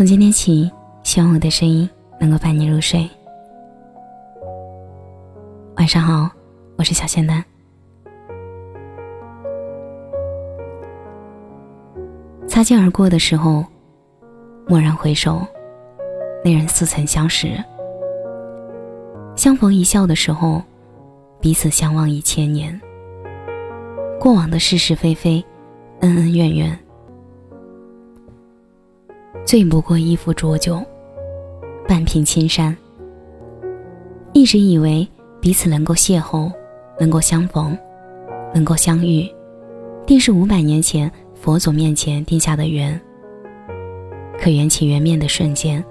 从今天起，希望我的声音能够伴你入睡。晚上好，我是小仙丹。擦肩而过的时候，蓦然回首，那人似曾相识；相逢一笑的时候，彼此相望一千年。过往的是是非非，恩恩怨怨。醉不过一壶浊酒，半瓶青山。一直以为彼此能够邂逅，能够相逢，能够相遇，定是五百年前佛祖面前定下的缘。可缘起缘灭的瞬间，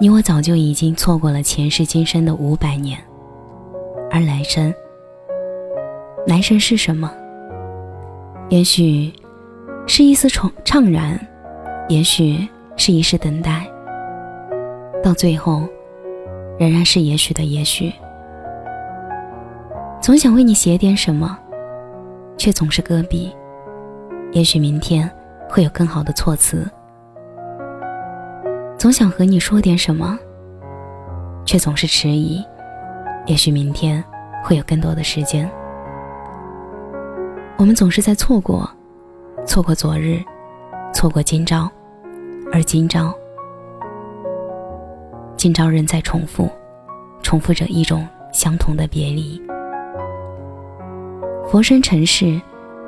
你我早就已经错过了前世今生的五百年。而来生，来生是什么？也许是一丝怅怅然，也许。是一世等待，到最后，仍然是也许的也许。总想为你写点什么，却总是搁笔。也许明天会有更好的措辞。总想和你说点什么，却总是迟疑。也许明天会有更多的时间。我们总是在错过，错过昨日，错过今朝。而今朝，今朝仍在重复，重复着一种相同的别离。佛身尘世，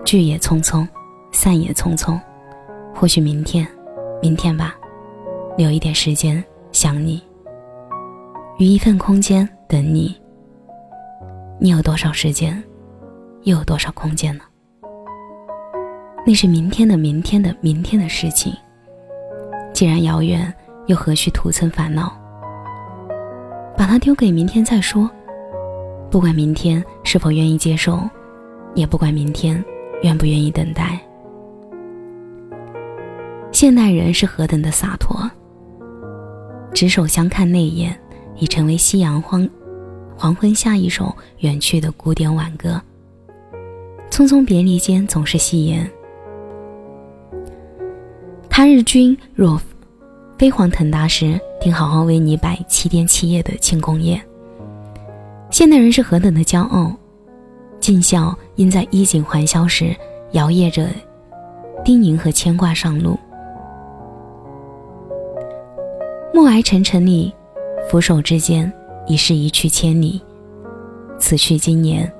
聚也匆匆，散也匆匆。或许明天，明天吧，留一点时间想你，余一份空间等你。你有多少时间，又有多少空间呢？那是明天的明天的明天的事情。既然遥远，又何须徒增烦恼？把它丢给明天再说。不管明天是否愿意接受，也不管明天愿不愿意等待。现代人是何等的洒脱，执手相看那一眼，已成为夕阳荒黄昏下一首远去的古典挽歌。匆匆别离间，总是戏言。他日君若飞黄腾达时，定好好为你摆七天七夜的庆功宴。现代人是何等的骄傲，尽孝应在衣锦还乡时，摇曳着叮咛和牵挂上路。暮霭沉沉里，俯首之间，已是一去千里。此去经年，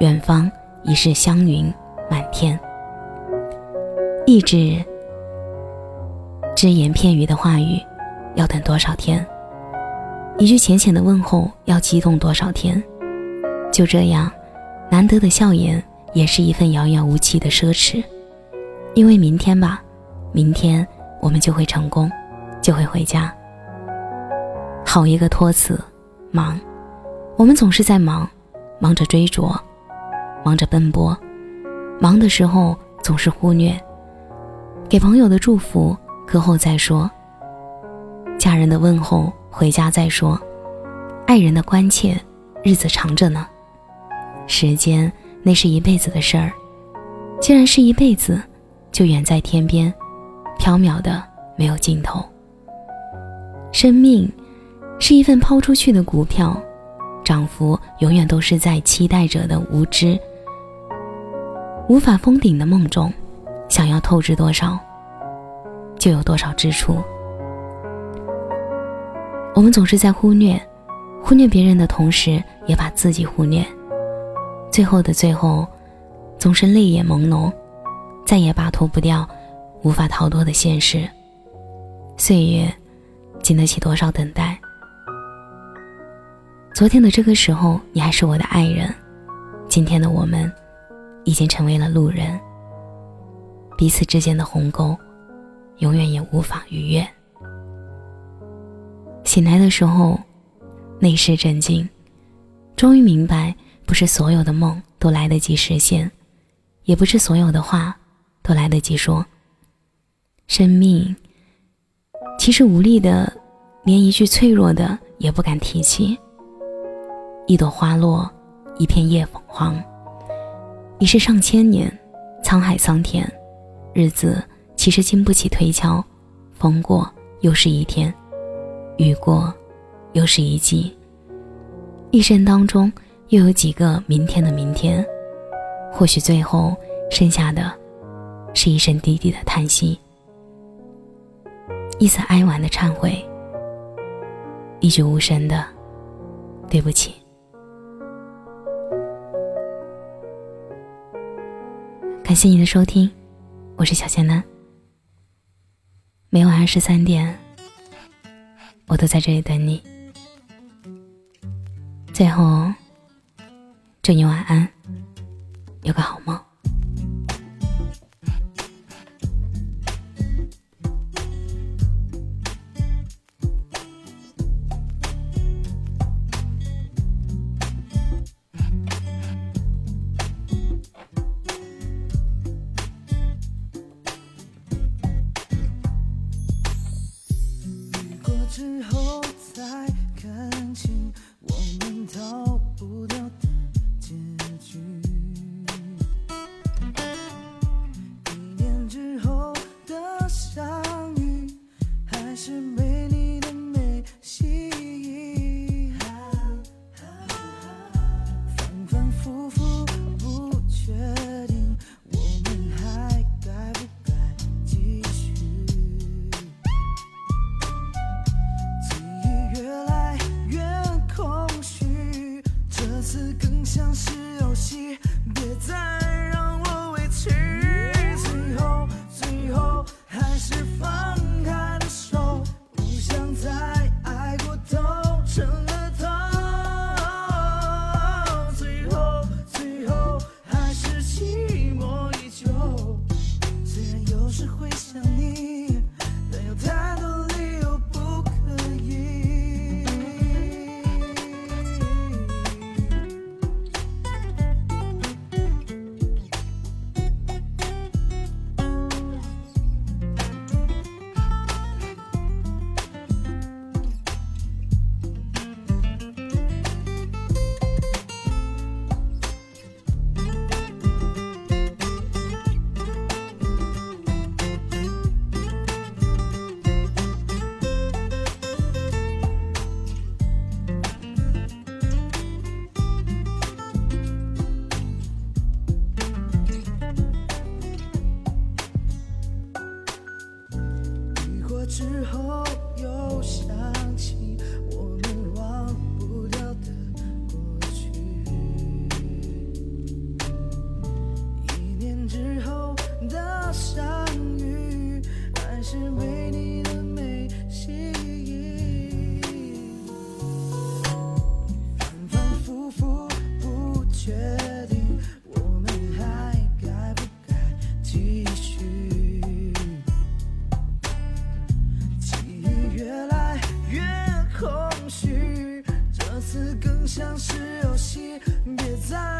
远方已是香云满天。一纸。只言片语的话语，要等多少天？一句浅浅的问候，要激动多少天？就这样，难得的笑颜，也是一份遥遥无期的奢侈。因为明天吧，明天我们就会成功，就会回家。好一个托词，忙。我们总是在忙，忙着追逐，忙着奔波，忙的时候总是忽略给朋友的祝福。课后再说，家人的问候，回家再说，爱人的关切，日子长着呢。时间那是一辈子的事儿，既然是一辈子，就远在天边，缥缈的没有尽头。生命是一份抛出去的股票，涨幅永远都是在期待者的无知、无法封顶的梦中，想要透支多少。就有多少支出。我们总是在忽略，忽略别人的同时，也把自己忽略。最后的最后，总是泪眼朦胧，再也摆脱不掉无法逃脱的现实。岁月，经得起多少等待？昨天的这个时候，你还是我的爱人；今天的我们，已经成为了路人。彼此之间的鸿沟。永远也无法逾越。醒来的时候，内视震惊，终于明白，不是所有的梦都来得及实现，也不是所有的话都来得及说。生命其实无力的，连一句脆弱的也不敢提起。一朵花落，一片叶黄，已是上千年，沧海桑田，日子。其实经不起推敲，风过又是一天；雨过，又是一季。一生当中，又有几个明天的明天？或许最后剩下的，是一声低低的叹息，一次哀婉的忏悔，一句无声的对不起。感谢你的收听，我是小仙男。每晚二十三点，我都在这里等你。最后，祝你晚安，有个好梦。之后又想起我们忘不掉的过去，一年之后的相遇，还是被你的美像是游戏，别再